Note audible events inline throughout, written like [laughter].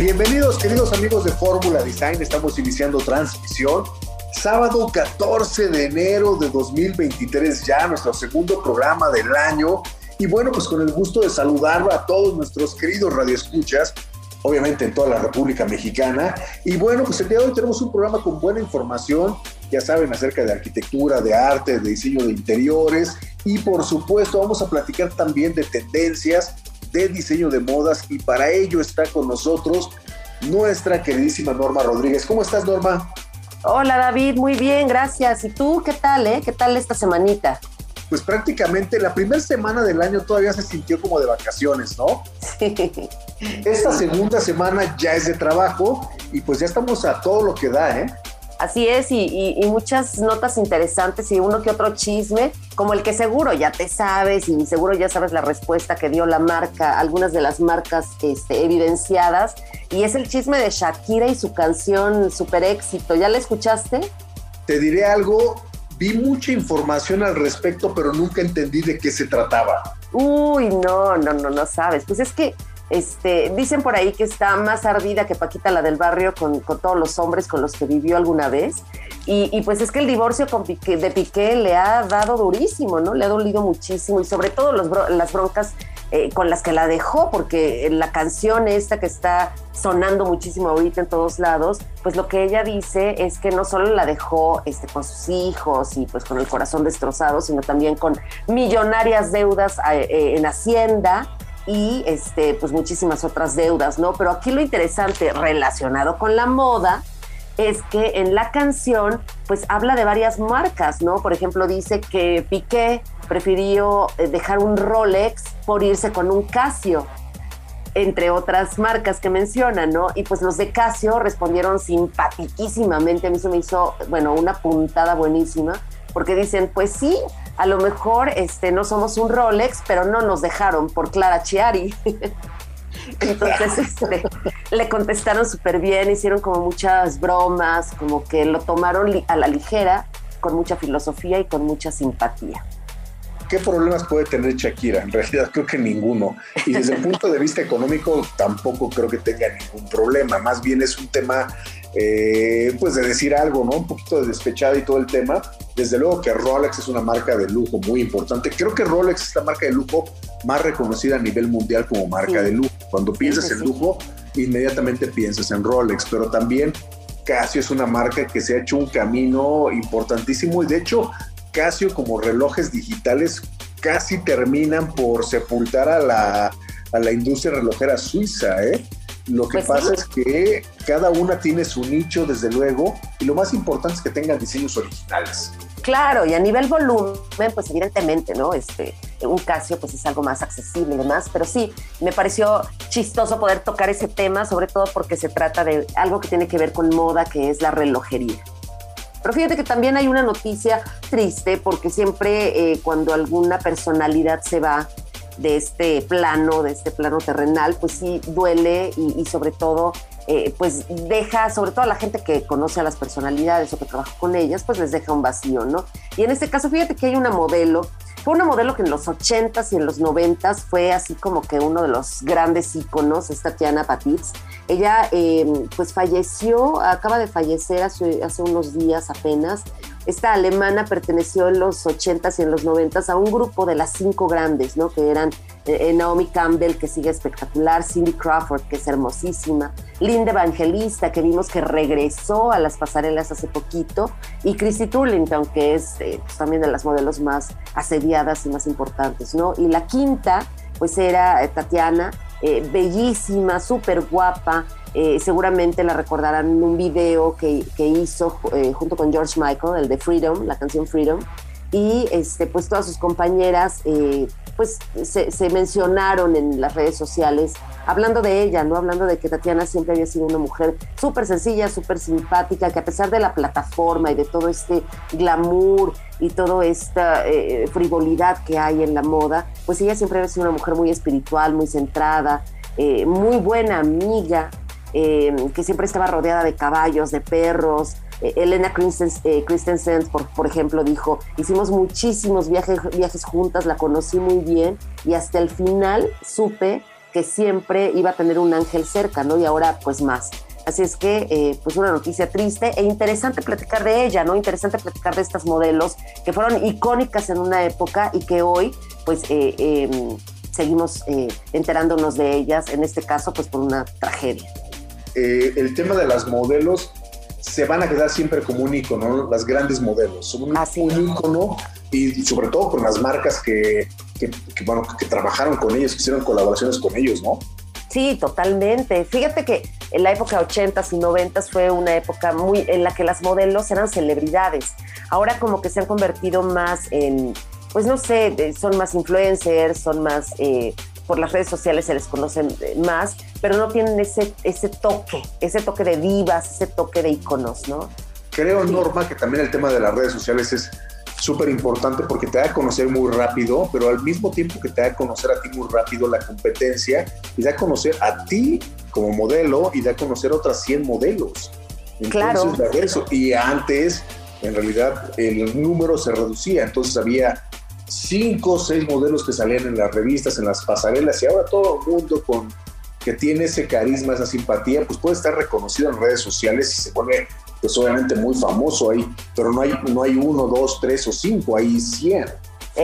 Bienvenidos queridos amigos de Fórmula Design, estamos iniciando transmisión. Sábado 14 de enero de 2023 ya, nuestro segundo programa del año. Y bueno, pues con el gusto de saludar a todos nuestros queridos radioescuchas, obviamente en toda la República Mexicana. Y bueno, pues el día de hoy tenemos un programa con buena información, ya saben, acerca de arquitectura, de arte, de diseño de interiores. Y por supuesto vamos a platicar también de tendencias de diseño de modas y para ello está con nosotros nuestra queridísima Norma Rodríguez. ¿Cómo estás, Norma? Hola, David, muy bien, gracias. ¿Y tú qué tal, eh? ¿Qué tal esta semanita? Pues prácticamente la primera semana del año todavía se sintió como de vacaciones, ¿no? Sí. Esta segunda semana ya es de trabajo y pues ya estamos a todo lo que da, ¿eh? Así es, y, muchas notas interesantes y uno que otro chisme, como el que seguro ya te sabes y seguro ya sabes la respuesta que dio la marca, algunas de las marcas este, evidenciadas, y es el chisme de Shakira y su canción Super Éxito. ¿Ya la escuchaste? Te diré algo, vi mucha información al respecto, pero nunca entendí de qué se trataba. Uy, no, no, no, no sabes. Pues es que este, dicen por ahí que está más ardida que Paquita la del barrio con, todos los hombres con los que vivió alguna vez. Y, pues es que el divorcio con de Piqué le ha dado durísimo, ¿no? Le ha dolido muchísimo y sobre todo las broncas eh, con las que la dejó, porque la canción esta que está sonando muchísimo ahorita en todos lados, pues lo que ella dice es que no solo la dejó este, con sus hijos y pues con el corazón destrozado, sino también con millonarias deudas eh, eh, en Hacienda y este, pues muchísimas otras deudas, ¿no? Pero aquí lo interesante relacionado con la moda es que en la canción pues habla de varias marcas, ¿no? Por ejemplo, dice que Piqué prefirió eh, dejar un Rolex por irse con un Casio, entre otras marcas que menciona, ¿no? Y pues los de Casio respondieron simpaticísimamente, a mí se me hizo, bueno, una puntada buenísima, porque dicen, pues sí, a lo mejor este, no somos un Rolex, pero no nos dejaron por Clara Chiari. [laughs] Entonces este, le contestaron súper bien, hicieron como muchas bromas, como que lo tomaron a la ligera, con mucha filosofía y con mucha simpatía. ¿Qué problemas puede tener Shakira? En realidad creo que ninguno. Y desde el punto de vista económico tampoco creo que tenga ningún problema. Más bien es un tema eh, pues de decir algo, ¿no? Un poquito de despechada y todo el tema. Desde luego que Rolex es una marca de lujo muy importante. Creo que Rolex es la marca de lujo más reconocida a nivel mundial como marca de lujo. Cuando piensas en lujo, inmediatamente piensas en Rolex, pero también Casio es una marca que se ha hecho un camino importantísimo y de hecho Casio como relojes digitales casi terminan por sepultar a la, a la industria relojera suiza, ¿eh? Lo que pues pasa es que cada una tiene su nicho, desde luego, y lo más importante es que tengan diseños originales. Claro, y a nivel volumen, pues evidentemente, ¿no? Este, un Casio pues es algo más accesible y demás, pero sí, me pareció chistoso poder tocar ese tema, sobre todo porque se trata de algo que tiene que ver con moda, que es la relojería. Pero fíjate que también hay una noticia triste porque siempre eh, cuando alguna personalidad se va, de este plano, de este plano terrenal, pues sí duele y, sobre todo, eh, pues deja, sobre todo a la gente que conoce a las personalidades o que trabaja con ellas, pues les deja un vacío, ¿no? Y en este caso, fíjate que hay una modelo, fue una modelo que en los 80s y en los 90s fue así como que uno de los grandes íconos, es Tatiana Patitz. Ella eh, pues falleció, acaba de fallecer hace, hace unos días apenas, esta alemana perteneció en los 80s y en los 90s a un grupo de las cinco grandes, ¿no? Que eran eh, eh, Naomi Campbell, que sigue espectacular, Cindy Crawford, que es hermosísima, Linda Evangelista, que vimos que regresó a las pasarelas hace poquito, y Chrissy Turlington, que es eh, pues, también de las modelos más asediadas y más importantes, ¿no? Y la quinta, pues era Tatiana, bellísima, súper guapa, eh, seguramente la recordarán en un video que, hizo eh, junto con George Michael, el de Freedom, la canción Freedom. Y este, pues todas sus compañeras eh, pues se, mencionaron en las redes sociales, hablando de ella, ¿no? Hablando de que Tatiana siempre había sido una mujer súper sencilla, súper simpática, que a pesar de la plataforma y de todo este glamour y toda esta eh, frivolidad que hay en la moda, pues ella siempre había sido una mujer muy espiritual, muy centrada, eh, muy buena amiga, eh, que siempre estaba rodeada de caballos, de perros, eh, Elena Christensen, por, por, ejemplo, dijo, hicimos muchísimos viajes, viajes juntas, la conocí muy bien y hasta el final supe que siempre iba a tener un ángel cerca, ¿no? Y ahora pues más. Así es que, eh, pues una noticia triste e interesante platicar de ella, ¿no? Interesante platicar de estas modelos que fueron icónicas en una época y que hoy, pues, eh, em, seguimos enterándonos de ellas, en este caso, pues por una tragedia. el tema de las modelos se van a quedar siempre como un icono, las grandes modelos. Son un, un icono y, sobre todo con las marcas que, que, bueno, que trabajaron con ellos, que hicieron colaboraciones con ellos, ¿no? Sí, totalmente. Fíjate que en la época 80s y 90s fue una época muy en la que las modelos eran celebridades. Ahora como que se han convertido más en, pues no sé, son más influencers, son más eh, por las redes sociales se les conocen más, pero no tienen ese, ese toque, ese toque de divas, ese toque de iconos, ¿no? Creo, Norma, que también el tema de las redes sociales es súper importante porque te da a conocer muy rápido, pero al mismo tiempo que te da a conocer a ti muy rápido la competencia y da a conocer a ti como modelo y da a conocer otras 100 modelos. Entonces, claro. Eso. Y antes, en realidad, el número se reducía, entonces había cinco o seis modelos que salían en las revistas, en las pasarelas, y ahora todo el mundo con que tiene ese carisma, esa simpatía, pues puede estar reconocido en redes sociales y se vuelve, pues obviamente muy famoso ahí, pero no hay, no hay uno, dos, tres o cinco, hay cien.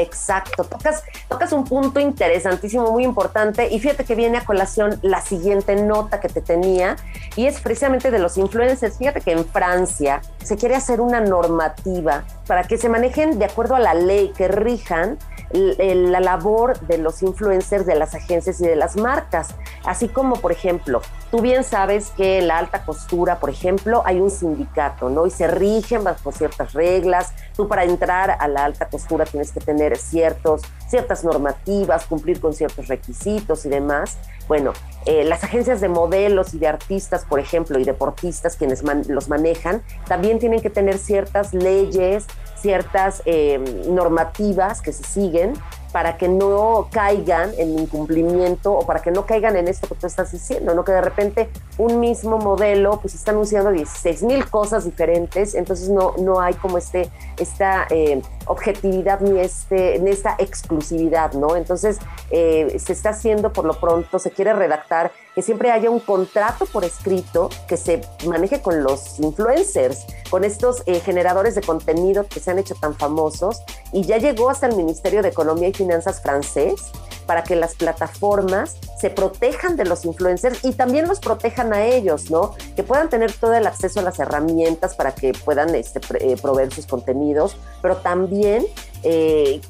Exacto, tocas, tocas un punto interesantísimo, muy importante, y fíjate que viene a colación la siguiente nota que te tenía, y es precisamente de los influencers. Fíjate que en Francia se quiere hacer una normativa para que se manejen de acuerdo a la ley, que rijan la labor de los influencers de las agencias y de las marcas. Así como, por ejemplo, tú bien sabes que en la alta costura, por ejemplo, hay un sindicato, ¿no? Y se rigen bajo ciertas reglas. Tú para entrar a la alta costura tienes que tener ciertos, ciertas normativas, cumplir con ciertos requisitos y demás. Bueno, eh, las agencias de modelos y de artistas, por ejemplo, y deportistas, quienes los manejan, también tienen que tener ciertas leyes, ciertas eh, normativas que se siguen para que no caigan en incumplimiento o para que no caigan en esto que tú estás diciendo, ¿no? Que de repente un mismo modelo pues está anunciando 16 mil cosas diferentes, entonces no, no hay como este, esta eh, objetividad ni, este, ni esta exclusividad, ¿no? Entonces eh, se está haciendo por lo pronto, se quiere redactar que siempre haya un contrato por escrito que se maneje con los influencers, con estos eh, generadores de contenido que se han hecho tan famosos y ya llegó hasta el Ministerio de Economía y Finanzas francés para que las plataformas se protejan de los influencers y también los protejan a ellos, ¿no? Que puedan tener todo el acceso a las herramientas para que puedan este, eh, proveer sus contenidos, pero también eh,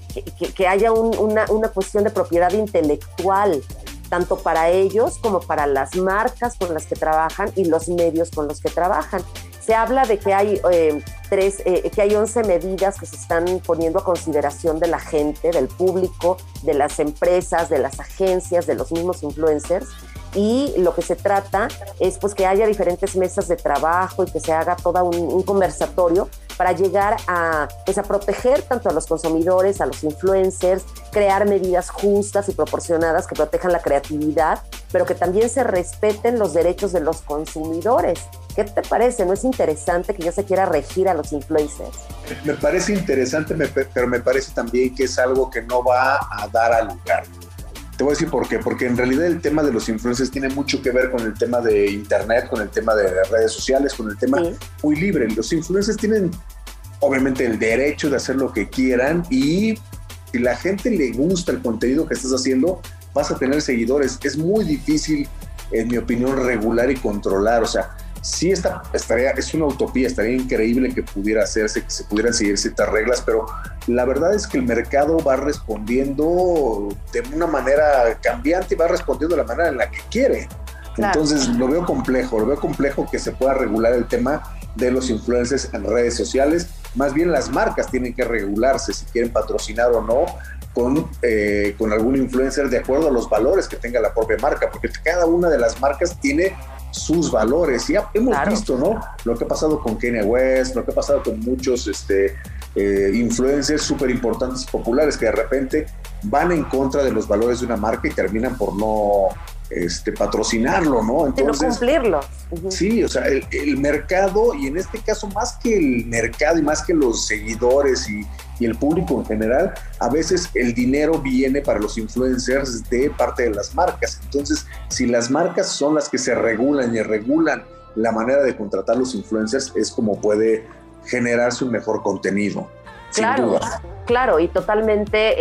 que, haya una, una cuestión de propiedad intelectual tanto para ellos como para las marcas con las que trabajan y los medios con los que trabajan. Se habla de que hay, eh, tres, eh, que hay 11 medidas que se están poniendo a consideración de la gente, del público, de las empresas, de las agencias, de los mismos influencers. Y lo que se trata es pues que haya diferentes mesas de trabajo y que se haga todo un conversatorio para llegar a, pues, a proteger tanto a los consumidores, a los influencers, crear medidas justas y proporcionadas que protejan la creatividad, pero que también se respeten los derechos de los consumidores. ¿Qué te parece? ¿No es interesante que ya se quiera regir a los influencers? Me parece interesante, pero me parece también que es algo que no va a dar al lugar. Te voy a decir por qué, porque en realidad el tema de los influencers tiene mucho que ver con el tema de internet, con el tema de redes sociales, con el tema muy libre. Los influencers tienen obviamente el derecho de hacer lo que quieran y si la gente le gusta el contenido que estás haciendo, vas a tener seguidores. Es muy difícil, en mi opinión, regular y controlar. O sea, sí está, estaría, es una utopía, estaría increíble que pudiera hacerse, que se pudieran seguir ciertas reglas, pero la verdad es que el mercado va respondiendo de una manera cambiante y va respondiendo de la manera en la que quiere. Entonces lo veo complejo, lo veo complejo que se pueda regular el tema de los influencers en redes sociales. Más bien las marcas tienen que regularse si quieren patrocinar o no con, eh, con algún influencer de acuerdo a los valores que tenga la propia marca, porque cada una de las marcas tiene sus valores. Y ya hemos visto, ¿no? Lo que ha pasado con Kanye West, lo que ha pasado con muchos este, eh, influencers súper importantes y populares que de repente van en contra de los valores de una marca y terminan por no este, patrocinarlo, ¿no? Entonces, no cumplirlo. Sí, o sea, el, mercado, y en este caso más que el mercado y más que los seguidores y, y, el público en general, a veces el dinero viene para los influencers de parte de las marcas. Entonces, si las marcas son las que se regulan y regulan la manera de contratar los influencers, es como puede generarse un mejor contenido. Claro, claro, y totalmente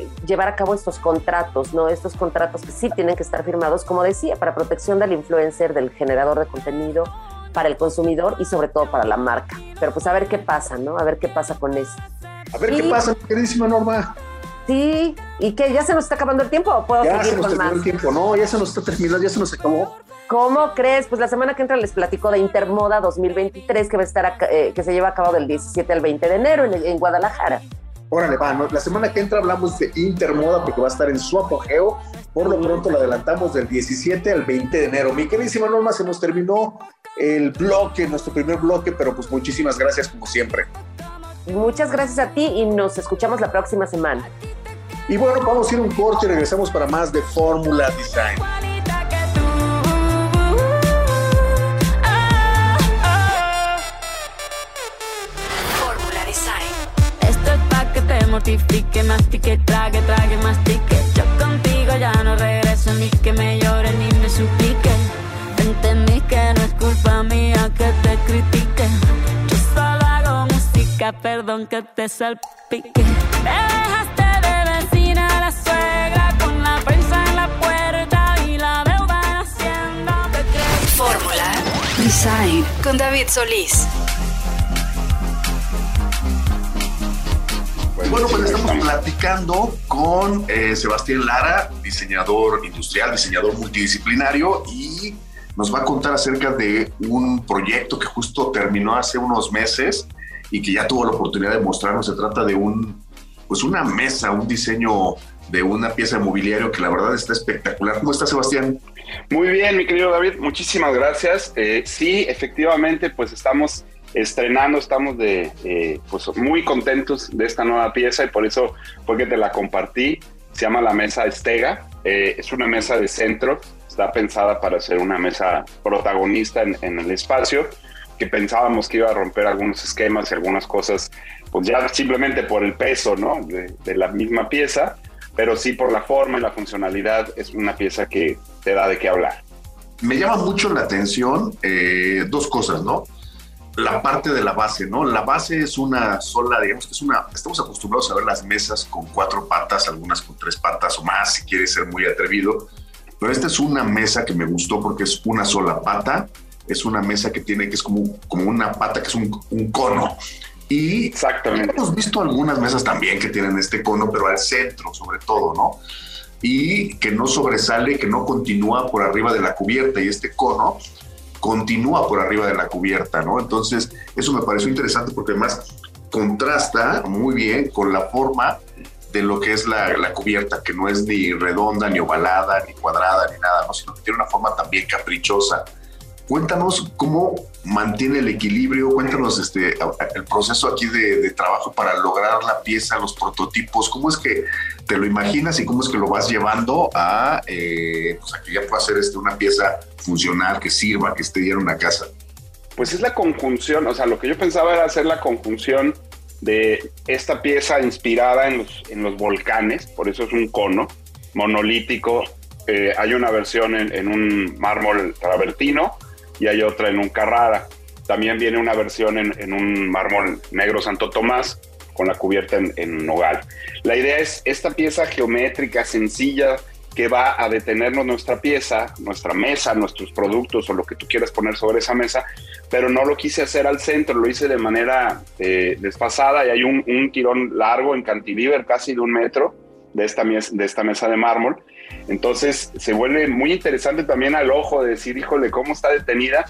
eh, llevar a cabo estos contratos, ¿no? Estos contratos que sí tienen que estar firmados, como decía, para protección del influencer, del generador de contenido, para el consumidor y sobre todo para la marca. Pero pues a ver qué pasa, ¿no? A ver qué pasa con eso. A ver qué pasa, queridísima Norma. Sí, y que ya se nos está acabando el tiempo, ¿o puedo ya seguir se nos con terminó más? el tiempo, no, ya se nos está terminando, ya se nos acabó. ¿Cómo crees? Pues la semana que entra les platico de Intermoda 2023 que va a estar eh, que se lleva a cabo del 17 al 20 de enero en, en Guadalajara. Órale, va, ¿no? la semana que entra hablamos de Intermoda porque va a estar en su apogeo. Por lo pronto lo adelantamos del 17 al 20 de enero. Mi queridísima Norma, se nos terminó el bloque, nuestro primer bloque, pero pues muchísimas gracias como siempre. Muchas gracias a ti y nos escuchamos la próxima semana. Y bueno, vamos a ir un corte y regresamos para más de Fórmula Design. Que mortifique, mastique, trague, trague, mastique. Yo contigo ya no regreso ni que me llore ni me suplique. Entendí que no es culpa mía que te critique. Yo solo hago música, perdón que te salpique. Me dejaste de vecina la suegra con la prensa en la puerta y la deuda. ¿Te crees? Fórmula Design con David Solís. Bueno, pues estamos platicando con eh, Sebastián Lara, diseñador industrial, diseñador multidisciplinario, y nos va a contar acerca de un proyecto que justo terminó hace unos meses y que ya tuvo la oportunidad de mostrarnos. Se trata de un, pues una mesa, un diseño de una pieza de mobiliario que la verdad está espectacular. ¿Cómo está Sebastián? Muy bien, mi querido David, muchísimas gracias. Eh, sí, efectivamente, pues estamos estrenando, estamos de, eh, pues muy contentos de esta nueva pieza y por eso fue que te la compartí. Se llama la mesa Estega. Eh, es una mesa de centro, está pensada para ser una mesa protagonista en, en el espacio, que pensábamos que iba a romper algunos esquemas y algunas cosas, pues ya simplemente por el peso, ¿no? De, de la misma pieza, pero sí por la forma y la funcionalidad es una pieza que te da de qué hablar. me llama mucho la atención eh, dos cosas, ¿no? La parte de la base, ¿no? La base es una sola, digamos que es una, estamos acostumbrados a ver las mesas con cuatro patas, algunas con tres patas o más, si quieres ser muy atrevido, pero esta es una mesa que me gustó porque es una sola pata, es una mesa que tiene, que es como, como una pata, que es un, un cono. Y Exactamente. Hemos visto algunas mesas también que tienen este cono, pero al centro sobre todo, ¿no? Y que no sobresale, que no continúa por arriba de la cubierta y este cono continúa por arriba de la cubierta, ¿no? Entonces, eso me pareció interesante porque además contrasta muy bien con la forma de lo que es la, cubierta, que no es ni redonda, ni ovalada, ni cuadrada, ni nada, ¿no? sino que tiene una forma también caprichosa. Cuéntanos cómo mantiene el equilibrio, cuéntanos este, el proceso aquí de, trabajo para lograr la pieza, los prototipos, cómo es que te lo imaginas y cómo es que lo vas llevando a, eh, pues a que ya pueda ser este, una pieza funcional, que sirva, que esté ya en una casa. Pues es la conjunción, o sea, lo que yo pensaba era hacer la conjunción de esta pieza inspirada en los, en los volcanes, por eso es un cono monolítico. Eh, hay una versión en, en un mármol travertino y hay otra en un Carrara. También viene una versión en, un mármol negro Santo Tomás con la cubierta en, en, nogal. La idea es esta pieza geométrica sencilla que va a detenernos nuestra pieza, nuestra mesa, nuestros productos o lo que tú quieras poner sobre esa mesa, pero no lo quise hacer al centro, lo hice de manera eh, desfasada y hay un, un, tirón largo en cantilever casi de un metro de esta, de esta mesa de mármol. Entonces se vuelve muy interesante también al ojo de decir, híjole, cómo está detenida.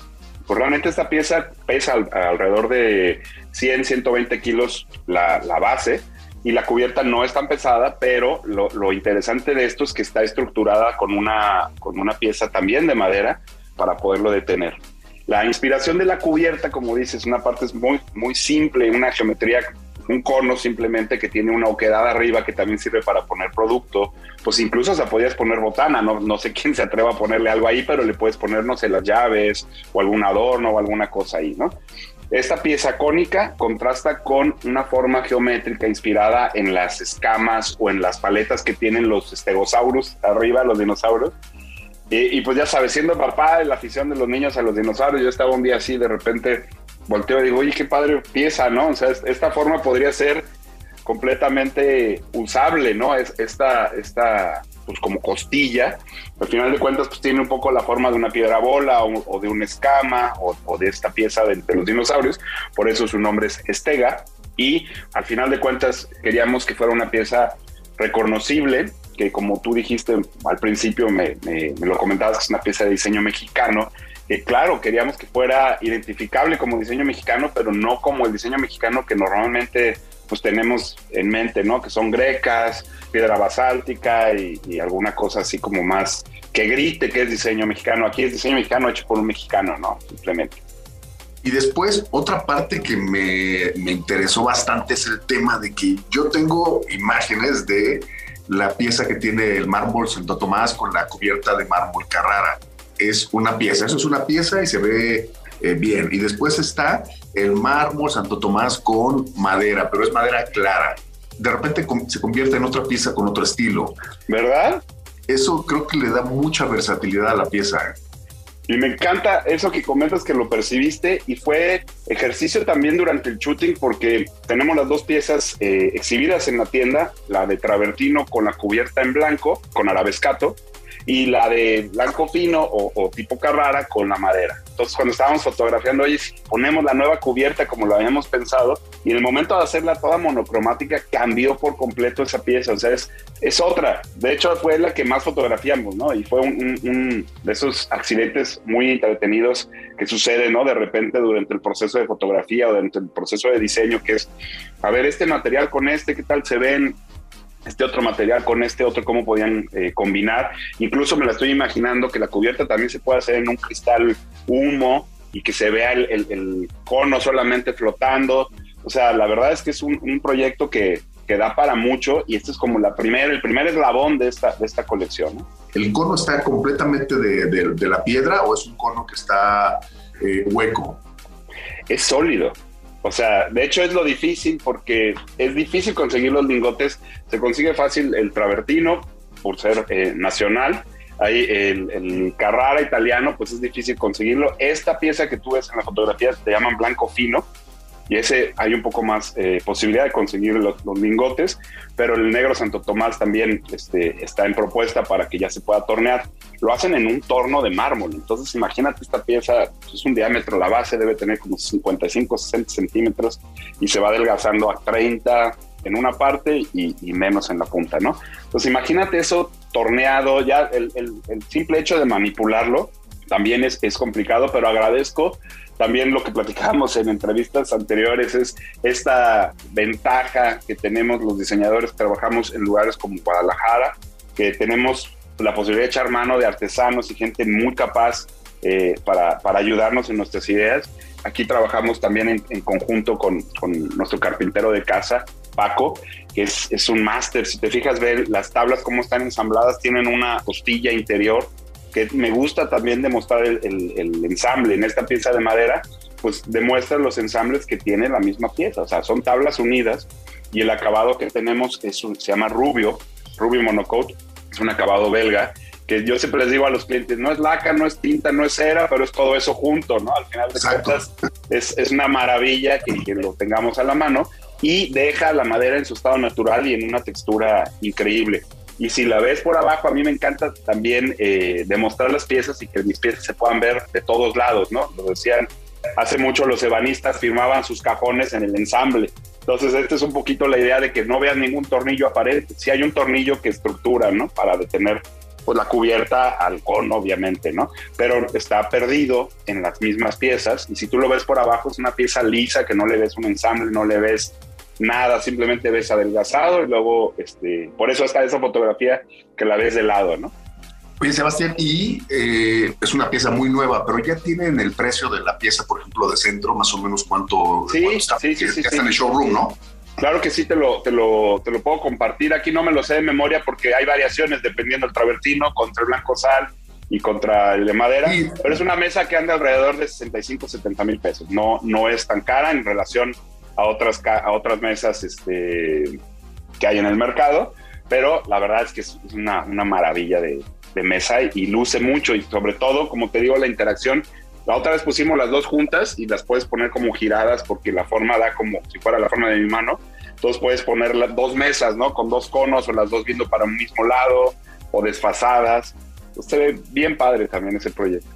Pues realmente esta pieza pesa al, alrededor de 100, 120 kilos la, base y la cubierta no es tan pesada, pero lo, lo, interesante de esto es que está estructurada con una, con una pieza también de madera para poderlo detener. La inspiración de la cubierta, como dices, una parte es muy, muy simple, una geometría, un cono simplemente que tiene una oquedad arriba que también sirve para poner producto. Pues incluso se podías poner botana, no, no sé quién se atreva a ponerle algo ahí, pero le puedes poner, no sé, las llaves o algún adorno o alguna cosa ahí, ¿no? Esta pieza cónica contrasta con una forma geométrica inspirada en las escamas o en las paletas que tienen los estegosaurus arriba, los dinosaurios, y, pues ya sabes, siendo papá de la afición de los niños a los dinosaurios, yo estaba un día así, de repente volteo y digo, oye, qué padre pieza, ¿no? O sea, esta forma podría ser completamente usable, ¿no? Es esta, esta, pues como costilla, al final de cuentas, pues tiene un poco la forma de una piedra bola o, de una escama o, de esta pieza de, de, los dinosaurios, por eso su nombre es estega, y al final de cuentas queríamos que fuera una pieza reconocible, que como tú dijiste al principio, me, lo comentabas, es una pieza de diseño mexicano, que claro, queríamos que fuera identificable como diseño mexicano, pero no como el diseño mexicano que normalmente pues tenemos en mente, ¿no? Que son grecas, piedra basáltica y, alguna cosa así como más que grite que es diseño mexicano. Aquí es diseño mexicano hecho por un mexicano, ¿no? Simplemente. Y después, otra parte que me, me interesó bastante es el tema de que yo tengo imágenes de la pieza que tiene el mármol Santo Tomás con la cubierta de mármol Carrara. Es una pieza, eso es una pieza y se ve eh, bien. Y después está el mármol Santo Tomás con madera, pero es madera clara. De repente se convierte en otra pieza con otro estilo. ¿Verdad? Eso creo que le da mucha versatilidad a la pieza. Y me encanta eso que comentas que lo percibiste y fue ejercicio también durante el shooting porque tenemos las dos piezas eh, exhibidas en la tienda, la de travertino con la cubierta en blanco, con arabescato, y la de blanco fino o, tipo Carrara con la madera. Entonces, cuando estábamos fotografiando, oye, ponemos la nueva cubierta como lo habíamos pensado, y en el momento de hacerla toda monocromática, cambió por completo esa pieza. O sea, es, es otra. De hecho, fue la que más fotografiamos, ¿no? Y fue un, un de esos accidentes muy entretenidos que suceden, ¿no? De repente durante el proceso de fotografía o durante el proceso de diseño, que es, a ver, este material con este, ¿qué tal se ven? Este otro material con este otro, cómo podían eh, combinar. Incluso me la estoy imaginando que la cubierta también se puede hacer en un cristal humo y que se vea el, cono solamente flotando. O sea, la verdad es que es un, proyecto que, que, da para mucho y este es como la primera, el primer eslabón de esta, de esta colección. ¿El cono está completamente de, de, la piedra o es un cono que está eh, hueco? Es sólido. O sea, de hecho es lo difícil porque es difícil conseguir los lingotes. Se consigue fácil el travertino por ser eh, nacional. Ahí el, el, Carrara italiano, pues es difícil conseguirlo. Esta pieza que tú ves en la fotografía te llaman blanco fino y ese hay un poco más eh, posibilidad de conseguir los, lingotes, pero el negro Santo Tomás también este, está en propuesta para que ya se pueda tornear. Lo hacen en un torno de mármol, entonces imagínate esta pieza, es un diámetro, la base debe tener como 55, 60 centímetros y se va adelgazando a 30 en una parte y, menos en la punta, ¿no? Entonces imagínate eso torneado, ya el, el simple hecho de manipularlo también es, es complicado, pero agradezco también lo que platicábamos en entrevistas anteriores es esta ventaja que tenemos los diseñadores que trabajamos en lugares como Guadalajara, que tenemos la posibilidad de echar mano de artesanos y gente muy capaz eh, para, para, ayudarnos en nuestras ideas. Aquí trabajamos también en, conjunto con, con, nuestro carpintero de casa, Paco, que es, es un máster. Si te fijas, ver las tablas cómo están ensambladas, tienen una costilla interior que me gusta también demostrar el, ensamble en esta pieza de madera, pues demuestra los ensambles que tiene la misma pieza, o sea, son tablas unidas y el acabado que tenemos es se llama Rubio, Rubio Monocoat, es un acabado belga, que yo siempre les digo a los clientes, no es laca, no es tinta, no es cera, pero es todo eso junto, ¿no? Al final de cuentas es, es, una maravilla que, que lo tengamos a la mano y deja la madera en su estado natural y en una textura increíble. Y si la ves por abajo, a mí me encanta también eh, demostrar las piezas y que mis piezas se puedan ver de todos lados, ¿no? Lo decían, hace mucho los ebanistas firmaban sus cajones en el ensamble. Entonces, esta es un poquito la idea de que no veas ningún tornillo aparente. Si hay un tornillo que estructura, ¿no? Para detener pues, la cubierta al cono, obviamente, ¿no? Pero está perdido en las mismas piezas. Y si tú lo ves por abajo, es una pieza lisa que no le ves un ensamble, no le ves nada, simplemente ves adelgazado y luego, este, por eso está esa fotografía que la ves de lado, ¿no? Oye, Sebastián, y eh, es una pieza muy nueva, pero ya tienen el precio de la pieza, por ejemplo, de centro, más o menos cuánto, Sí, cuánto está, sí, sí, ya sí, está sí. en el showroom, ¿no? Claro que sí, te lo, te, lo, te lo puedo compartir. Aquí no me lo sé de memoria porque hay variaciones dependiendo del travertino contra el blanco sal y contra el de madera. Pero es una mesa que anda alrededor de 65, 70 mil pesos. No, no es tan cara en relación a otras, a otras mesas este, que hay en el mercado. Pero la verdad es que es una, una maravilla de, de mesa y, y luce mucho. Y sobre todo, como te digo, la interacción. La otra vez pusimos las dos juntas y las puedes poner como giradas porque la forma da como si fuera la forma de mi mano. Entonces puedes poner las dos mesas, ¿no? Con dos conos o las dos viendo para un mismo lado o desfasadas. Entonces, se ve bien padre también ese proyecto.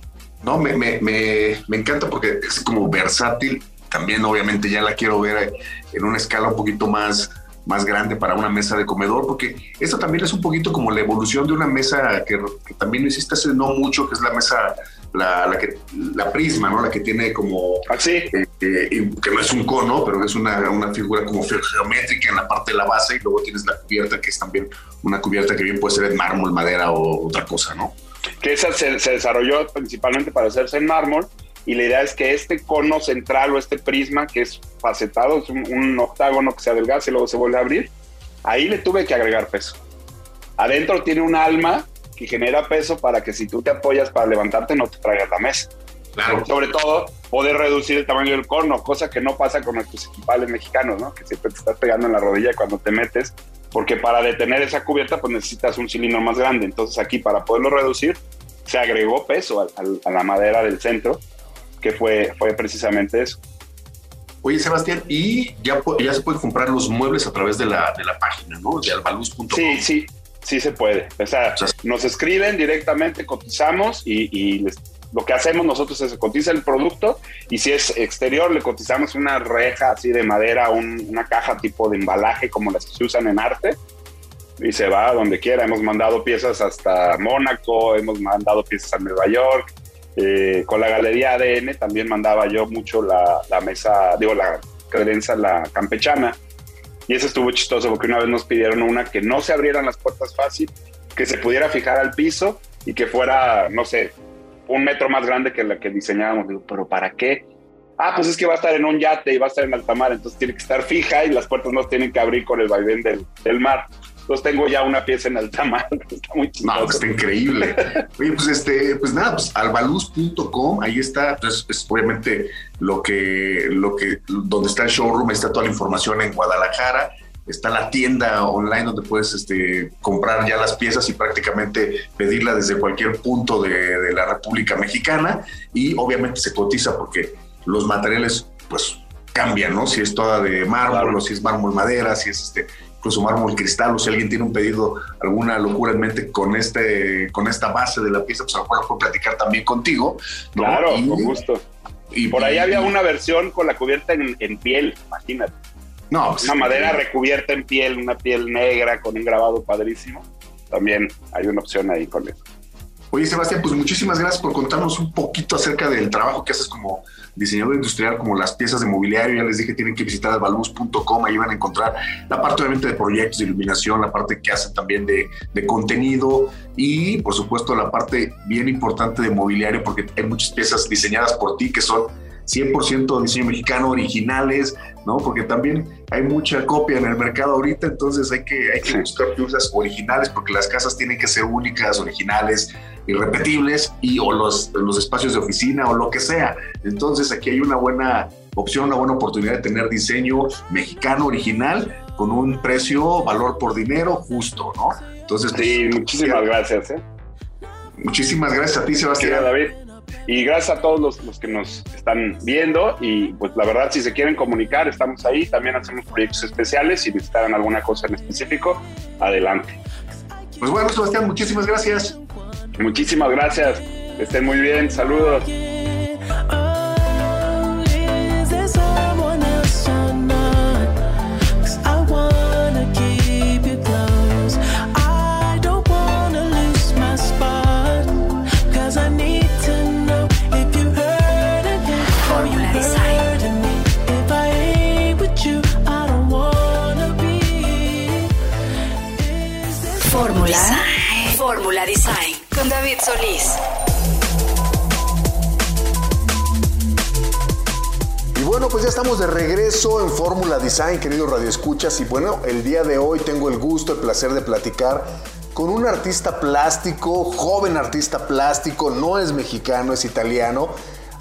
No, me, me, me, me encanta porque es como versátil. También, obviamente, ya la quiero ver en una escala un poquito más, más grande para una mesa de comedor, porque esto también es un poquito como la evolución de una mesa que, que también hiciste hace no mucho, que es la mesa, la, la, que, la prisma, ¿no? La que tiene como Así, eh, eh, y que no es un cono, pero es una, una figura como ge- geométrica en la parte de la base y luego tienes la cubierta que es también una cubierta que bien puede ser en mármol, madera o otra cosa, ¿no? que esa se, se desarrolló principalmente para hacerse en mármol y la idea es que este cono central o este prisma que es facetado, es un, un octágono que se adelgaza y luego se vuelve a abrir, ahí le tuve que agregar peso. Adentro tiene un alma que genera peso para que si tú te apoyas para levantarte no te traigas la mesa. Claro. Sobre todo, poder reducir el tamaño del cono, cosa que no pasa con nuestros equipales mexicanos, ¿no? Que siempre te estás pegando en la rodilla cuando te metes, porque para detener esa cubierta, pues necesitas un cilindro más grande. Entonces, aquí, para poderlo reducir, se agregó peso a, la madera del centro, que fue, fue precisamente eso. Oye, Sebastián, y ya, ya se pueden comprar los muebles a través de la, de la página, ¿no? De albaluz.com. Sí, sí, sí se puede. O sea, O sea, nos escriben directamente, cotizamos y, y les- lo que hacemos nosotros es cotiza el producto y si es exterior le cotizamos una reja así de madera, un- una caja tipo de embalaje como las que se usan en arte y se va a donde quiera. Hemos mandado piezas hasta Mónaco, hemos mandado piezas a Nueva York. Eh, con la galería ADN también mandaba yo mucho la, la mesa, digo, la credencia, la campechana. Y eso estuvo chistoso porque una vez nos pidieron una que no se abrieran las puertas fácil, que se pudiera fijar al piso y que fuera, no sé, un metro más grande que la que diseñábamos. Digo, pero ¿para qué? Ah, pues es que va a estar en un yate y va a estar en alta mar, entonces tiene que estar fija y las puertas no tienen que abrir con el vaivén del, del mar. Entonces tengo ya una pieza en alta mar, [laughs] está muy chistoso. No, pues está increíble. Oye, pues este, pues nada, pues albaluz.com, ahí está, pues es obviamente lo que, lo que, donde está el showroom, ahí está toda la información en Guadalajara, está la tienda online donde puedes este, comprar ya las piezas y prácticamente pedirla desde cualquier punto de, de la República Mexicana y obviamente se cotiza porque los materiales pues cambian, ¿no? Si es toda de mármol Claro. o si es mármol madera, si es este incluso mármol cristal o si alguien tiene un pedido, alguna locura en mente con este con esta base de la pieza, pues a lo mejor puedo platicar también contigo. ¿no? Claro, Y- con gusto. Y Por ahí y- había una versión con la cubierta en, en piel, imagínate. no, pues, Una madera recubierta en piel, una piel negra con un grabado padrísimo. También hay una opción ahí con eso. Oye, Sebastián, pues muchísimas gracias por contarnos un poquito acerca del trabajo que haces como diseñador industrial, como las piezas de mobiliario. Ya les dije, tienen que visitar albaluz.com, ahí van a encontrar la parte obviamente de proyectos de iluminación, la parte que hacen también de, de contenido y por supuesto la parte bien importante de mobiliario, porque hay muchas piezas diseñadas por ti que son 100% diseño mexicano, originales, ¿no? Porque también hay mucha copia en el mercado ahorita, entonces hay que, hay que buscar piezas originales porque las casas tienen que ser únicas, originales, irrepetibles y o los, los espacios de oficina o lo que sea. Entonces aquí hay una buena opción, una buena oportunidad de tener diseño mexicano original con un precio, valor por dinero justo, ¿no? Entonces, pues, Sí, muchísimas gracias, ¿eh? muchísimas gracias a ti, Sebastián. David. Y gracias a todos los, los que nos están viendo. Y pues la verdad, si se quieren comunicar, estamos ahí. También hacemos proyectos especiales. Si necesitan alguna cosa en específico, adelante. Pues bueno, Sebastián, muchísimas gracias. Muchísimas gracias. Estén muy bien. Saludos. Fórmula Design con David Solís. Y bueno, pues ya estamos de regreso en Fórmula Design, queridos radioescuchas. Y bueno, el día de hoy tengo el gusto, el placer de platicar con un artista plástico, joven artista plástico, no es mexicano, es italiano.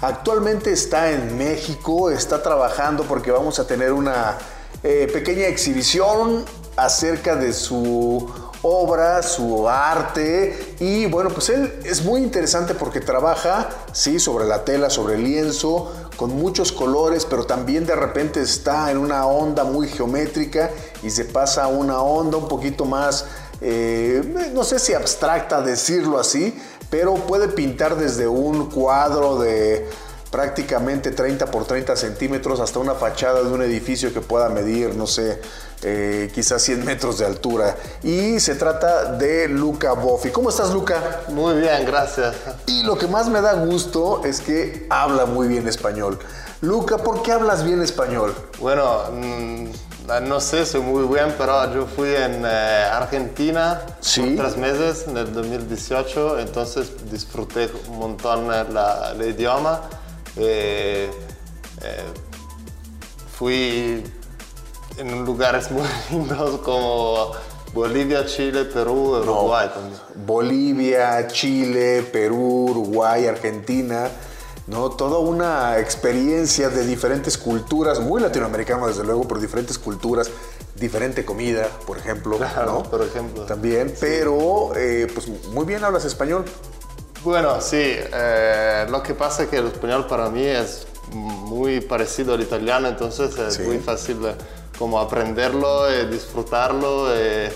Actualmente está en México, está trabajando porque vamos a tener una eh, pequeña exhibición acerca de su obra, su arte. Y bueno, pues él es muy interesante porque trabaja, sí, sobre la tela, sobre el lienzo, con muchos colores, pero también de repente está en una onda muy geométrica y se pasa a una onda un poquito más, eh, no sé si abstracta decirlo así, pero puede pintar desde un cuadro de prácticamente 30 por 30 centímetros hasta una fachada de un edificio que pueda medir, no sé, eh, quizás 100 metros de altura. Y se trata de Luca Boffi. ¿Cómo estás, Luca? Muy bien, gracias. Y lo que más me da gusto es que habla muy bien español. Luca, ¿por qué hablas bien español? Bueno, mm, no sé, soy muy bien, pero yo fui en eh, Argentina Sí. por tres meses en el 2018, entonces disfruté un montón la- el idioma. Eh, fui en lugares [laughs] muy lindos como Bolivia, Chile, Perú, Uruguay también. Bolivia, Chile, Perú, Uruguay, Argentina, ¿no? Toda una experiencia de diferentes culturas, muy latinoamericano desde luego, pero diferentes culturas, diferente comida, por ejemplo, Claro, ¿no? por ejemplo. También, pero eh, pues muy bien hablas español. Bueno, sí, eh, lo que pasa es que el español para mí es muy parecido al italiano, entonces es Sí. muy fácil eh, como aprenderlo, y disfrutarlo, eh,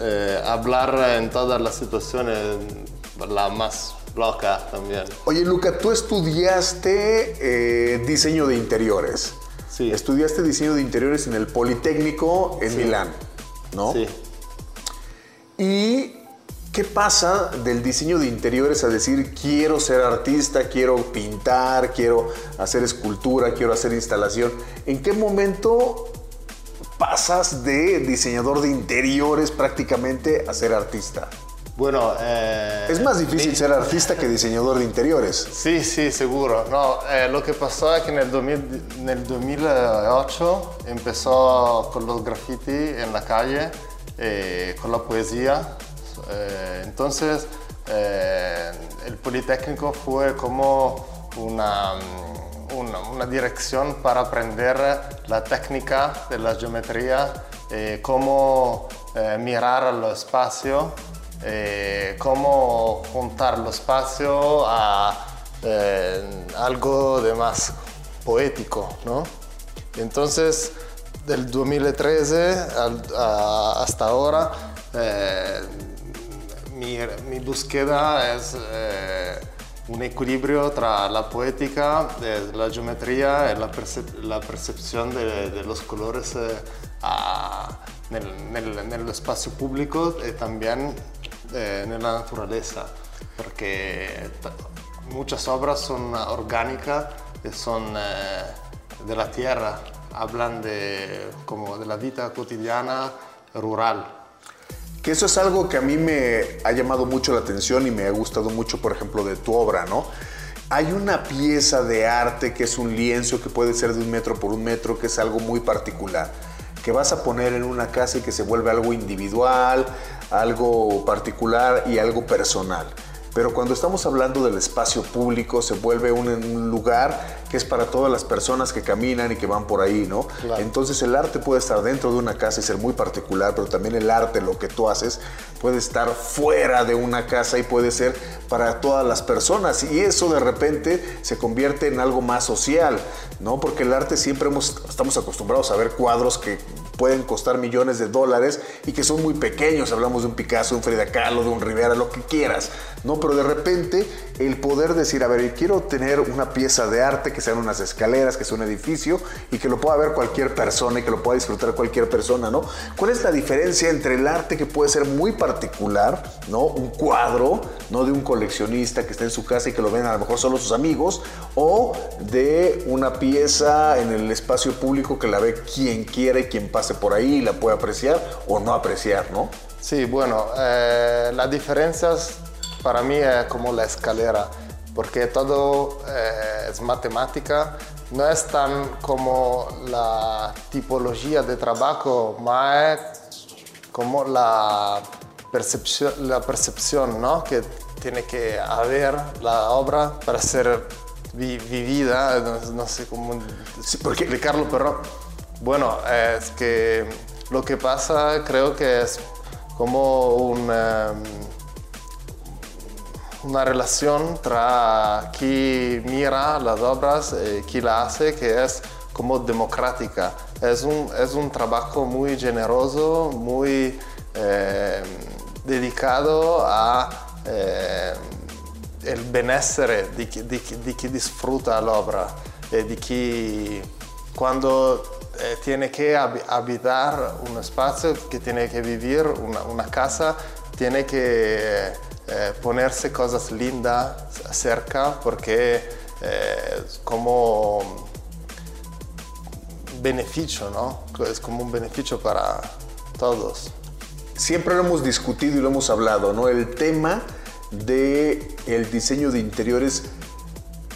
eh, hablar en todas las situaciones, la más loca también. Oye, Luca, tú estudiaste eh, diseño de interiores. Sí. Estudiaste diseño de interiores en el Politécnico en Milán, ¿no? Sí. ¿Y qué pasa del diseño de interiores a decir quiero ser artista, quiero pintar, quiero hacer escultura, quiero hacer instalación? ¿En qué momento pasas de diseñador de interiores prácticamente a ser artista? Bueno, eh, Es más difícil ser artista que diseñador de interiores. Sí, sí, seguro. No, eh, lo que pasó es que en el, 2000 en el 2008 empezó con los graffiti en la calle, eh, con la poesía. Eh, entonces, eh, el Politécnico fue como una, mm, una, una dirección para aprender la técnica de la geometría, eh, cómo eh, mirar al espacio cómo juntar lo espacio a algo de más poético, ¿no? Entonces, del 2013 al- a- hasta ahora, mi, mi búsqueda es eh, un equilibrio tra la poética, la geometría y la, percep- la percepción de, de los colores eh, a- nel, nel- nello spazio pubblico e también eh, nella naturaleza, porque muchas obras son orgánicas y son eh, de la tierra, hablan de, como de la vida cotidiana rural. Que eso es algo que a mí me ha llamado mucho la atención y me ha gustado mucho, por ejemplo, de tu obra, ¿no? Hay una pieza de arte que es un lienzo que puede ser de un metro por un metro, que es algo muy particular, que vas a poner en una casa y que se vuelve algo individual, algo particular y algo personal. Pero cuando estamos hablando del espacio público, se vuelve un, un lugar que es para todas las personas que caminan y que van por ahí, ¿no? Claro. Entonces el arte puede estar dentro de una casa y ser muy particular, pero también el arte, lo que tú haces, puede estar fuera de una casa y puede ser para todas las personas. Y eso de repente se convierte en algo más social, ¿no? Porque el arte siempre hemos, estamos acostumbrados a ver cuadros que pueden costar millones de dólares y que son muy pequeños. Hablamos de un Picasso, de un Frida Kahlo, de un Rivera, lo que quieras, ¿no? Pero de repente el poder decir, a ver, quiero tener una pieza de arte que sean unas escaleras, que sea un edificio y que lo pueda ver cualquier persona y que lo pueda disfrutar cualquier persona, ¿no? ¿Cuál es la diferencia entre el arte que puede ser muy particular, ¿no? Un cuadro, ¿no? De un coleccionista que está en su casa y que lo ven a lo mejor solo sus amigos, o de una pieza en el espacio público que la ve quien quiere, quien pase por ahí y la puede apreciar o no apreciar, ¿no? Sí, bueno, eh, la diferencia es- para mí es como la escalera, porque todo eh, es matemática, no es tan como la tipología de trabajo, más como la percepción, la percepción ¿no? que tiene que haber la obra para ser vi- vivida, no, no sé cómo porque- explicarlo, pero bueno, es que lo que pasa creo que es como un, em, una relación tra quien mira las obras y quien la hace que es como democrática. Es un, es un trabajo muy generoso, muy eh, dedicado a eh, el benessere di chi- di chi disfruta l'opera e di chi quando eh, tiene que hab- habitar un espacio, que tiene que vivir una, una casa, tiene que eh, ponerse cosas lindas cerca porque eh, como beneficio, ¿no? Es como un beneficio para todos. Siempre lo hemos discutido y lo hemos hablado, ¿no? El tema de diseño de interiores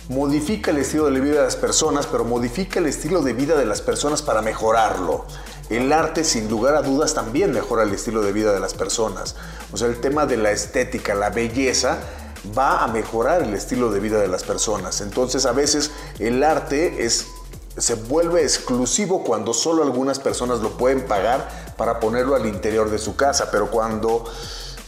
modifica el estilo de vida de las personas, pero modifica el estilo de vida de las personas para mejorarlo. El arte, sin lugar a dudas, también mejora el estilo de vida de las personas. O sea, el tema de la estética, la belleza, va a mejorar el estilo de vida de las personas. Entonces, a veces el arte es se vuelve exclusivo cuando solo algunas personas lo pueden pagar para ponerlo al interior de su casa, pero cuando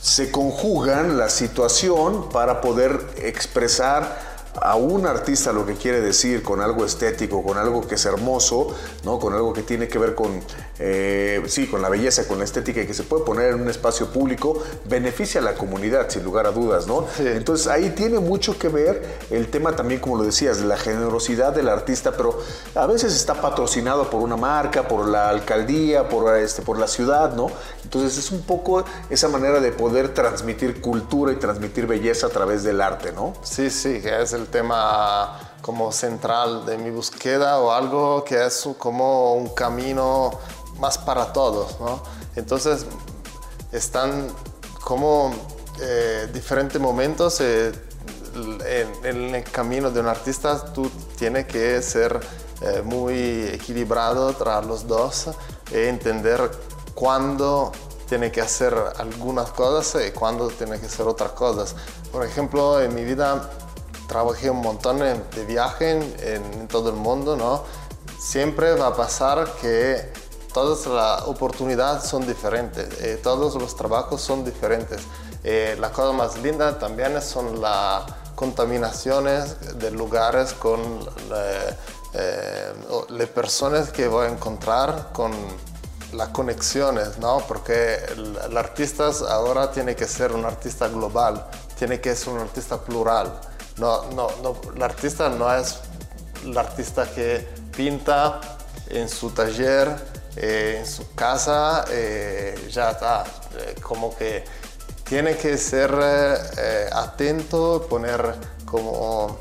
se conjugan la situación para poder expresar a un artista lo que quiere decir con algo estético, con algo que es hermoso, ¿no? con algo que tiene que ver con, eh, sí, con la belleza, con la estética y que se puede poner en un espacio público, beneficia a la comunidad, sin lugar a dudas. ¿no? Entonces ahí tiene mucho que ver el tema también, como lo decías, de la generosidad del artista, pero a veces está patrocinado por una marca, por la alcaldía, por, este, por la ciudad, ¿no? Entonces es un poco esa manera de poder transmitir cultura y transmitir belleza a través del arte, ¿no? Sí, sí, es el tema como central de mi búsqueda o algo que es como un camino más para todos, ¿no? Entonces están como eh, diferentes momentos eh, en, en el camino de un artista, tú tienes que ser eh, muy equilibrado entre los dos e entender cuándo tiene que hacer algunas cosas y cuándo tiene que hacer otras cosas. Por ejemplo, en mi vida trabajé un montón de viaje en, todo el mundo, ¿no? Siempre va a pasar que todas las oportunidades son diferentes, eh, todos los trabajos son diferentes. Eh, la cosa más linda también son las contaminaciones de lugares con eh, eh, las personas que voy a encontrar con las conexiones, ¿no? Porque el artista ahora tiene que ser un artista global, tiene que ser un artista plural. No, no, no, el artista no es el artista que pinta en su taller, eh, en su casa, eh, ya está. Eh, como que tiene que ser atento, poner como...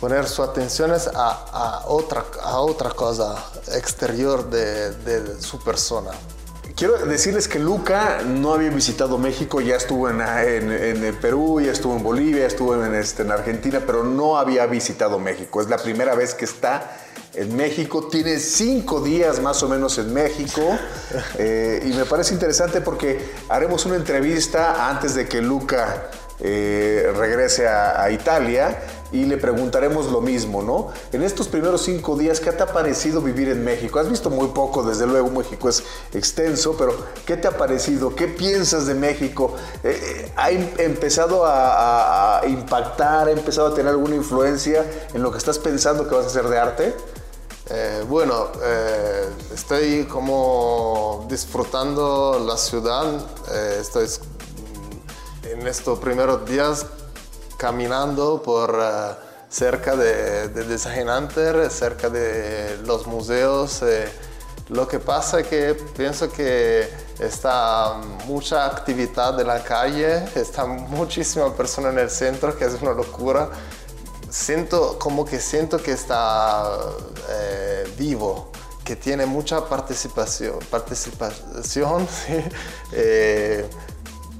poner sus atenciones a, otra, a otra cosa exterior de su persona. Quiero decirles que Luca no había visitado México, ya estuvo en, en- en el Perú, ya estuvo en Bolivia, estuvo en, este, en Argentina, pero no había visitado México. Es la primera vez que está en México, tiene cinco días más o menos en México [laughs] eh, y me parece interesante porque haremos una entrevista antes de que Luca eh, regrese a, a Italia y le preguntaremos lo mismo, ¿no? En estos primeros cinco días, ¿qué te ha parecido vivir en México? Has visto muy poco, desde luego, México es extenso, pero ¿qué te ha parecido? ¿Qué piensas de México? Eh, eh, ¿Ha em- empezado a, a- impactar, ha empezado a tener alguna influencia en lo que estás pensando que vas a hacer de arte? Eh, bueno, eh, estoy como disfrutando la ciudad, eh, estoy en estos primeros días caminando por eh, cerca de, de Design Hunter, cerca de los museos. eh, lo que pasa es que pienso que está mucha actividad de la calle, está muchísima persona en el centro, que es una locura. Siento como que siento que está eh, vivo, que tiene mucha participación, participación [laughs] sí. Eh,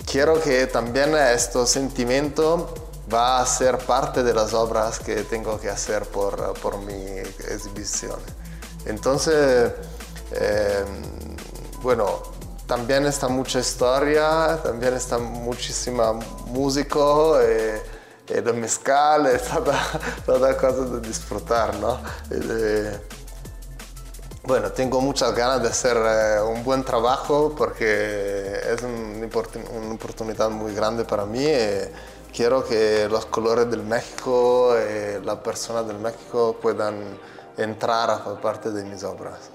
quiero que también este sentimiento va a ser parte de las obras que tengo que hacer por, por mi exhibición. Entonces, eh, bueno, también está mucha historia, también está muchísima músico, eh, el mezcal, [laughs] eh, toda, toda cosa de disfrutar, ¿no? Eh, bueno, tengo muchas ganas de hacer eh, un buen trabajo porque es un una oportunidad muy grande para mí. Quiero que los colores del México, eh, las personas del México puedan entrar a formar parte de mis obras.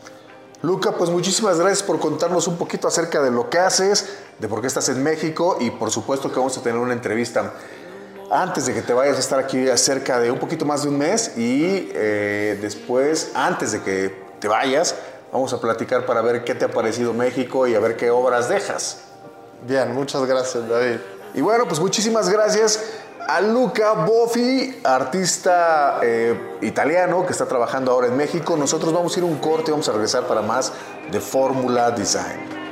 Luca, pues muchísimas gracias por contarnos un poquito acerca de lo que haces, de por qué estás en México y por supuesto que vamos a tener una entrevista antes de que te vayas a estar aquí cerca de un poquito más de un mes y eh, después, antes de que te vayas, vamos a platicar para ver qué te ha parecido México y a ver qué obras dejas. Bien, muchas gracias David. Y bueno, pues muchísimas gracias a Luca Boffi, artista eh, italiano que está trabajando ahora en México. Nosotros vamos a ir un corte y vamos a regresar para más de Fórmula Design.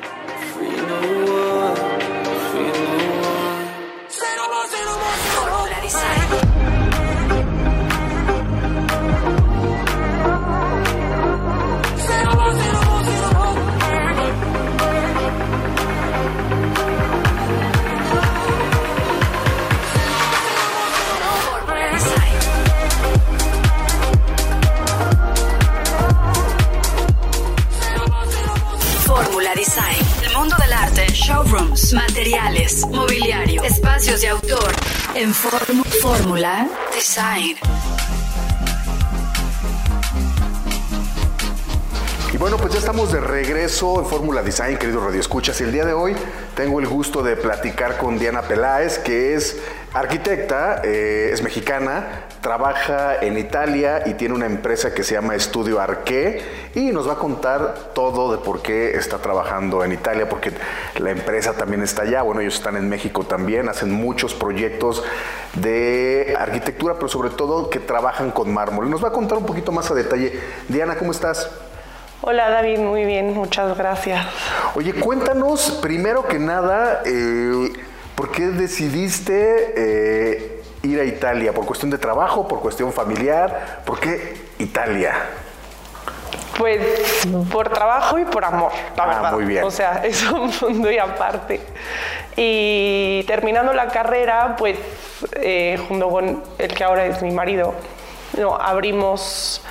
Showrooms, materiales, mobiliario, espacios de autor. En Fórmula Design. Y bueno, pues ya estamos de regreso en Fórmula Design, queridos radioescuchas. Y el día de hoy tengo el gusto de platicar con Diana Peláez, que es arquitecta, eh, es mexicana, trabaja en Italia y tiene una empresa que se llama Estudio Arqué y nos va a contar todo de por qué está trabajando en Italia, porque la empresa también está allá. Bueno, ellos están en México también, hacen muchos proyectos de arquitectura, pero sobre todo que trabajan con mármol. Nos va a contar un poquito más a detalle. Diana, ¿cómo estás? Hola David, muy bien, muchas gracias. Oye, cuéntanos primero que nada, eh, ¿por qué decidiste eh, ir a Italia? ¿Por cuestión de trabajo, por cuestión familiar? ¿Por qué Italia? Pues por trabajo y por amor, la Ah, verdad. muy bien. O sea, [laughs] es un mundo y aparte. Y terminando la carrera, pues eh, junto con el que ahora es mi marido, no, abrimos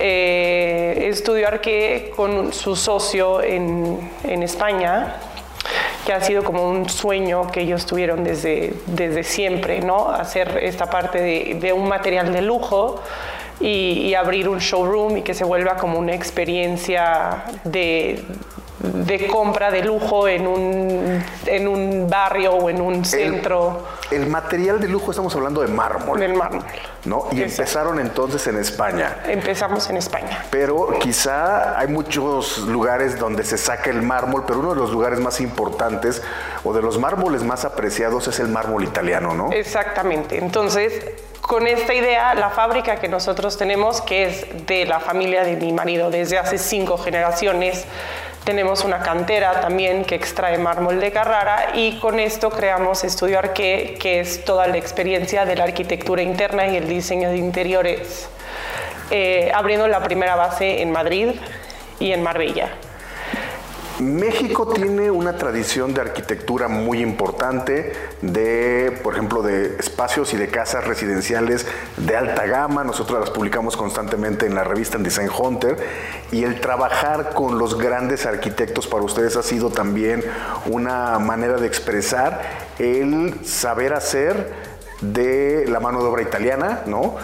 eh, Estudio Arque con su socio en, en España, que ha sido como un sueño que ellos tuvieron desde, desde siempre, ¿no? Hacer esta parte de, un material de lujo y abrir un showroom y que se vuelva como una experiencia de, de compra de lujo en un, en un barrio o en un centro El material de lujo estamos hablando de mármol, del mármol. ¿no? Y Exacto. empezaron entonces en España. Empezamos en España. Pero quizá hay muchos lugares donde se saca el mármol, pero uno de los lugares más importantes o de los mármoles más apreciados es el mármol italiano, ¿no? Exactamente. Entonces, con esta idea, la fábrica que nosotros tenemos, que es de la familia de mi marido desde hace cinco generaciones, tenemos una cantera también que extrae mármol de Carrara y con esto creamos Estudio Arque, que es toda la experiencia de la arquitectura interna y el diseño de interiores, eh, abriendo la primera base en Madrid y en Marbella. México tiene una tradición de arquitectura muy importante, de, por ejemplo, de espacios y de casas residenciales de alta gama. Nosotros las publicamos constantemente en la revista en Design Hunter. Y el trabajar con los grandes arquitectos para ustedes ha sido también una manera de expresar el saber hacer de la mano de obra italiana, ¿no?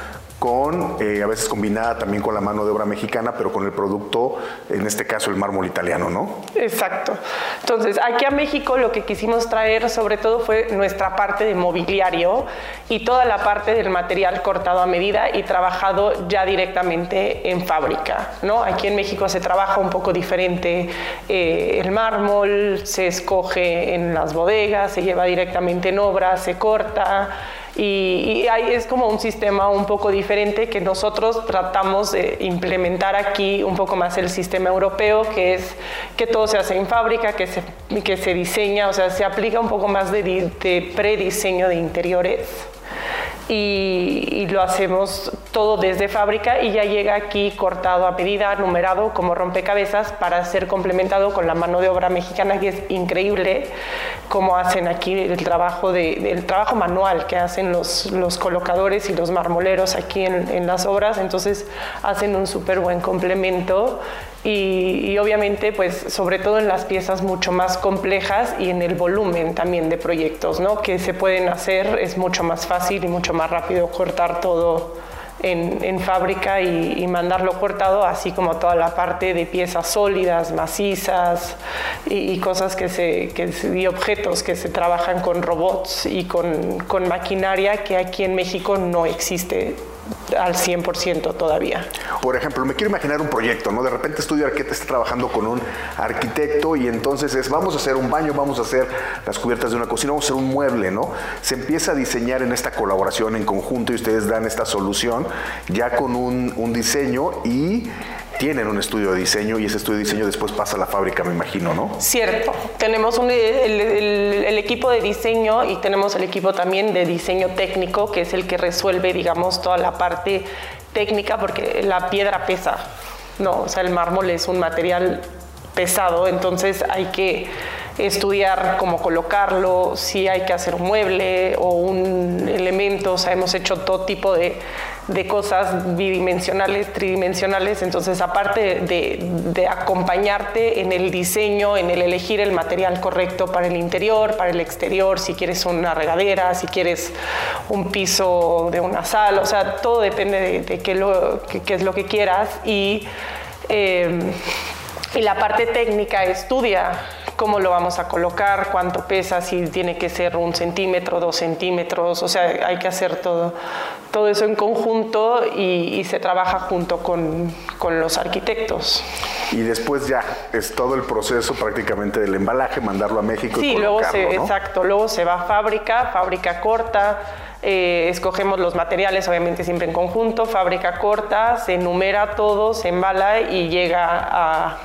Con, eh, a veces combinada también con la mano de obra mexicana, pero con el producto, en este caso el mármol italiano, ¿no? Exacto. Entonces, aquí a México lo que quisimos traer sobre todo fue nuestra parte de mobiliario y toda la parte del material cortado a medida y trabajado ya directamente en fábrica, ¿no? Aquí en México se trabaja un poco diferente eh, el mármol, se escoge en las bodegas, se lleva directamente en obra, se corta y, y ahí es como un sistema un poco diferente que nosotros tratamos de implementar aquí un poco más el sistema europeo, que es que todo se hace en fábrica, que se, que se diseña, o sea, se aplica un poco más de, de prediseño de interiores y, y lo hacemos todo desde fábrica y ya llega aquí cortado a medida, numerado como rompecabezas para ser complementado con la mano de obra mexicana que es increíble como hacen aquí el trabajo de, trabajo manual que hacen los, los colocadores y los marmoleros aquí en, en las obras. Entonces hacen un súper buen complemento y, y obviamente pues sobre todo en las piezas mucho más complejas y en el volumen también de proyectos ¿no? que se pueden hacer es mucho más fácil y mucho más rápido cortar todo en, en fábrica y, y mandarlo cortado así como toda la parte de piezas sólidas macizas y, y cosas que se que se- y objetos que se trabajan con robots y con, con maquinaria que aquí en México no existe al 100% todavía. Por ejemplo, me quiero imaginar un proyecto, ¿no? De repente Estudio Arqueta está trabajando con un arquitecto y entonces es, vamos a hacer un baño, vamos a hacer las cubiertas de una cocina, vamos a hacer un mueble, ¿no? Se empieza a diseñar en esta colaboración en conjunto y ustedes dan esta solución ya con un diseño y tienen un estudio de diseño y ese estudio de diseño después pasa a la fábrica, me imagino, ¿no? Cierto, tenemos un- el, equipo de diseño y tenemos el equipo también de diseño técnico, que es el que resuelve, digamos, toda la parte técnica, porque la piedra pesa, ¿no? O sea, el mármol es un material pesado, entonces hay que estudiar cómo colocarlo, si hay que hacer un mueble o un elemento, o sea, hemos hecho todo tipo de, de cosas bidimensionales, tridimensionales, entonces aparte de, acompañarte en el diseño, en el elegir el material correcto para el interior, para el exterior, si quieres una regadera, si quieres un piso de una sala, o sea, todo depende de, qué, lo- qué es lo que quieras. Y... eh, y la parte técnica estudia cómo lo vamos a colocar, cuánto pesa, si tiene que ser un centímetro, dos centímetros, o sea, hay que hacer todo, todo eso en conjunto y, y se trabaja junto con, con los arquitectos. Y después ya es todo el proceso prácticamente del embalaje, mandarlo a México y Sí, luego colocarlo, se, ¿no? exacto, luego se va a fábrica, fábrica corta, eh, escogemos los materiales obviamente siempre en conjunto, fábrica corta, se enumera todo, se embala y llega a,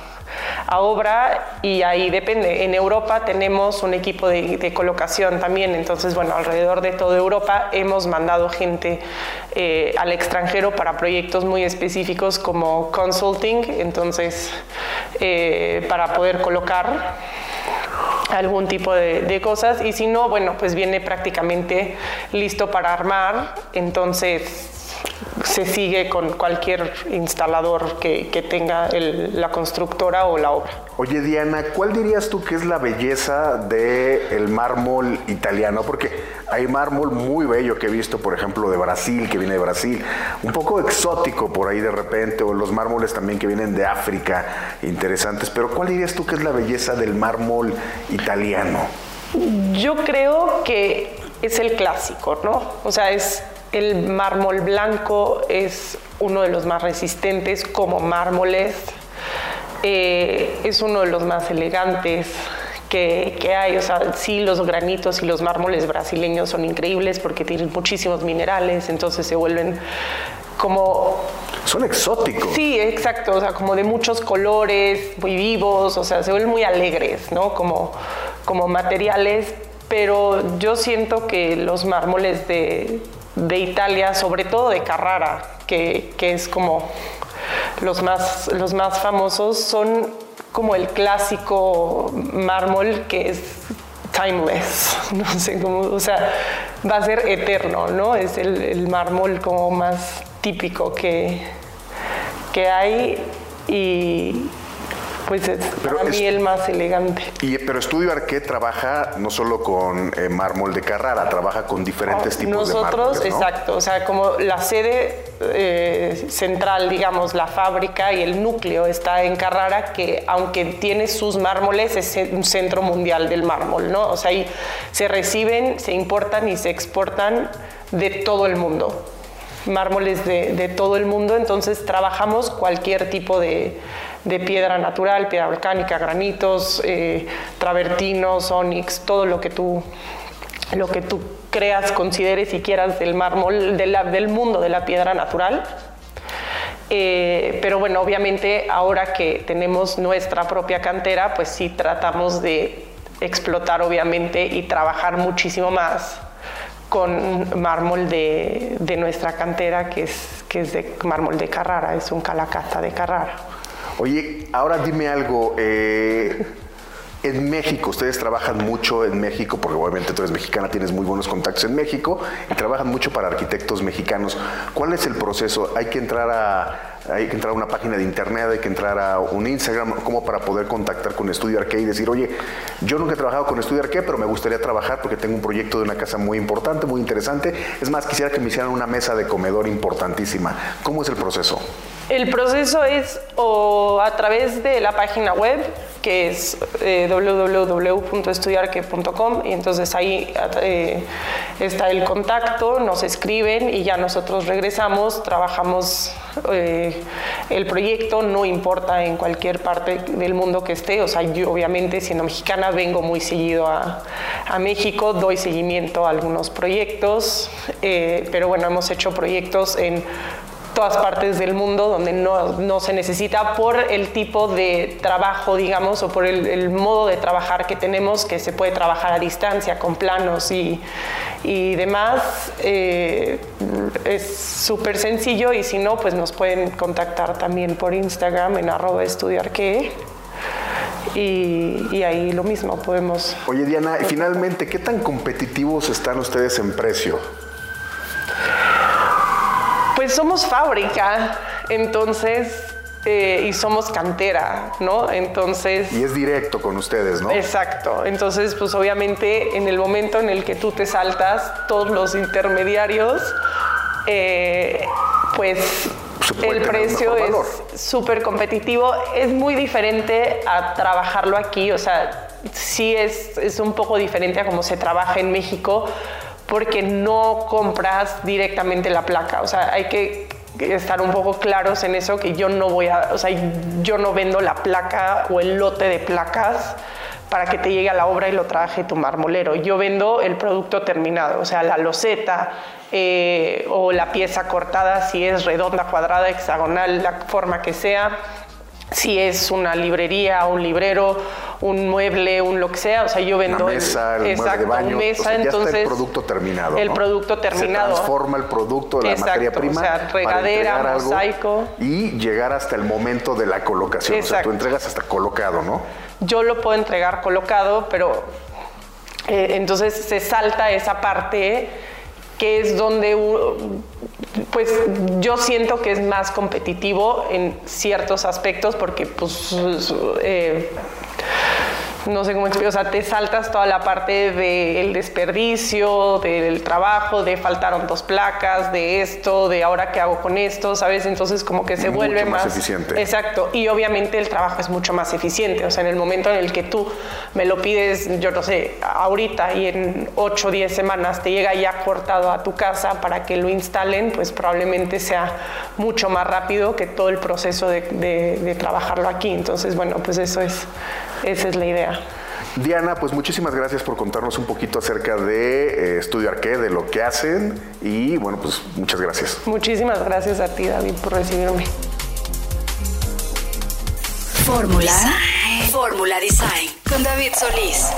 a obra y ahí depende. En Europa tenemos un equipo de, de colocación también, entonces bueno, alrededor de toda Europa hemos mandado gente eh, al extranjero para proyectos muy específicos como consulting, entonces eh, para poder colocar algún tipo de, de cosas y si no, bueno, pues viene prácticamente listo para armar, entonces se sigue con cualquier instalador que, que tenga el- la constructora o la obra. Oye Diana, ¿cuál dirías tú que es la belleza del mármol italiano? Porque hay mármol muy bello que he visto, por ejemplo, de Brasil, que viene de Brasil, un poco exótico por ahí de repente, o los mármoles también que vienen de África, interesantes, pero ¿cuál dirías tú que es la belleza del mármol italiano? Yo creo que es el clásico, ¿no? O sea, es el mármol blanco, es uno de los más resistentes como mármoles, eh, es uno de los más elegantes que, que hay. O sea, sí, los granitos y los mármoles brasileños son increíbles porque tienen muchísimos minerales, entonces se vuelven como Son exóticos. Sí, exacto, o sea, como de muchos colores, muy vivos, o sea, se ven muy alegres, ¿no? Como, como materiales, pero yo siento que los mármoles de, de Italia, sobre todo de Carrara, que, que es como los más, los más famosos, son como el clásico mármol que es timeless, [laughs] no sé cómo, o sea, va a ser eterno, ¿no? Es el, el mármol como más típico que, que hay y, pues es Pero para es- mí el más elegante. Y, pero Estudio Arqué trabaja no solo con eh, mármol de Carrara, trabaja con diferentes tipos de Nosotros, mármoles, ¿no? exacto, o sea, como la sede eh, central, digamos, la fábrica y el núcleo está en Carrara, que aunque tiene sus mármoles, es un centro mundial del mármol, ¿no? O sea, ahí se reciben, se importan y se exportan de todo el mundo, mármoles de, de todo el mundo, entonces trabajamos cualquier tipo de, de piedra natural, piedra volcánica, granitos, eh, travertinos, onix, todo lo que tú lo que tú creas, consideres y quieras del mármol, de del mundo de la piedra natural. Eh, pero bueno, obviamente ahora que tenemos nuestra propia cantera, pues sí tratamos de explotar obviamente y trabajar muchísimo más con mármol de, de nuestra cantera, que es, que es de mármol de Carrara, es un calacata de Carrara. Oye, ahora dime algo. eh, en México, ustedes trabajan mucho en México, porque obviamente tú eres mexicana, tienes muy buenos contactos en México y trabajan mucho para arquitectos mexicanos. ¿Cuál es el proceso? ¿Hay que entrar a, hay que entrar a una página de internet, hay que entrar a un Instagram, como para poder contactar con Estudio Arqué y decir, oye, yo nunca he trabajado con Estudio Arqué, pero me gustaría trabajar porque tengo un proyecto de una casa muy importante, muy interesante. Es más, quisiera que me hicieran una mesa de comedor importantísima. ¿Cómo es el proceso? El proceso es a través de la página web, que es eh, www.estudiarque.com, y entonces ahí eh, está el contacto, nos escriben y ya nosotros regresamos, trabajamos eh, el proyecto, no importa en cualquier parte del mundo que esté, o sea, yo obviamente siendo mexicana vengo muy seguido a, a México, doy seguimiento a algunos proyectos, eh, pero bueno, hemos hecho proyectos en todas partes del mundo donde no, no se necesita por el tipo de trabajo, digamos, o por el, el modo de trabajar que tenemos, que se puede trabajar a distancia con planos y, y demás. Eh, es súper sencillo y si no, pues nos pueden contactar también por Instagram en arroba estudiarque. Y, y ahí lo mismo, podemos Oye, Diana, y finalmente, ¿qué tan competitivos están ustedes en precio? Pues somos fábrica, entonces, eh, y somos cantera, ¿no? Entonces... Y es directo con ustedes, ¿no? Exacto. Entonces, pues obviamente en el momento en el que tú te saltas todos los intermediarios, eh, pues el precio es súper competitivo. Es muy diferente a trabajarlo aquí, o sea, sí es, es un poco diferente a cómo se trabaja en México porque no compras directamente la placa, o sea, hay que estar un poco claros en eso que yo no voy a, o sea, yo no vendo la placa o el lote de placas para que te llegue a la obra y lo trabaje tu marmolero. Yo vendo el producto terminado, o sea, la loseta eh, o la pieza cortada, si es redonda, cuadrada, hexagonal, la forma que sea, si es una librería, un librero, un mueble, un lo que sea, o sea, yo vendo Una mesa, el mueble de exacto, baño. mesa, o sea, ya entonces está el producto terminado. el ¿no? producto terminado. Se transforma el producto de la Exacto, materia o prima. sea, para regadera, mosaico. Y llegar hasta el momento de la colocación. O sea, Exacto. tú entregas hasta colocado, ¿no? yo lo puedo entregar colocado, pero eh, entonces se salta esa parte que es donde pues yo siento que es más competitivo en ciertos aspectos porque pues eh, no sé cómo explicar, o sea, te saltas toda la parte del desperdicio, del trabajo, de faltaron dos placas, de esto, de ahora qué hago con esto, ¿sabes? Entonces como que se Mucho vuelve más más, eficiente. Exacto, y obviamente el trabajo es mucho más eficiente, o sea, en el momento en el que tú me lo pides, yo no sé, ahorita y en 8 o 10 semanas te llega ya cortado a tu casa para que lo instalen, pues probablemente sea mucho más rápido que todo el proceso de, de- de trabajarlo aquí. Entonces, bueno, pues eso es, esa es la idea. Diana, pues muchísimas gracias por contarnos un poquito acerca de eh, Estudio Arqué, de lo que hacen. Y bueno, pues muchas gracias. Muchísimas gracias a ti, David, por recibirme. Fórmula. Fórmula Design. Con David Solís.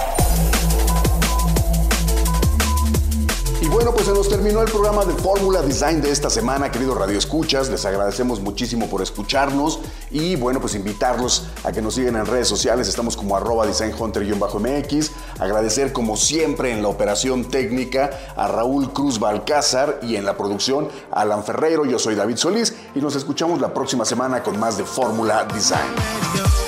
Y bueno, pues se nos terminó el programa de Fórmula Design de esta semana, queridos Radio Escuchas. Les agradecemos muchísimo por escucharnos y bueno, pues invitarlos a que nos sigan en redes sociales. Estamos como arroba designhunter-mx. Agradecer como siempre en la operación técnica a Raúl Cruz Balcázar y en la producción a Alan Ferreiro. Yo soy David Solís y nos escuchamos la próxima semana con más de Fórmula Design.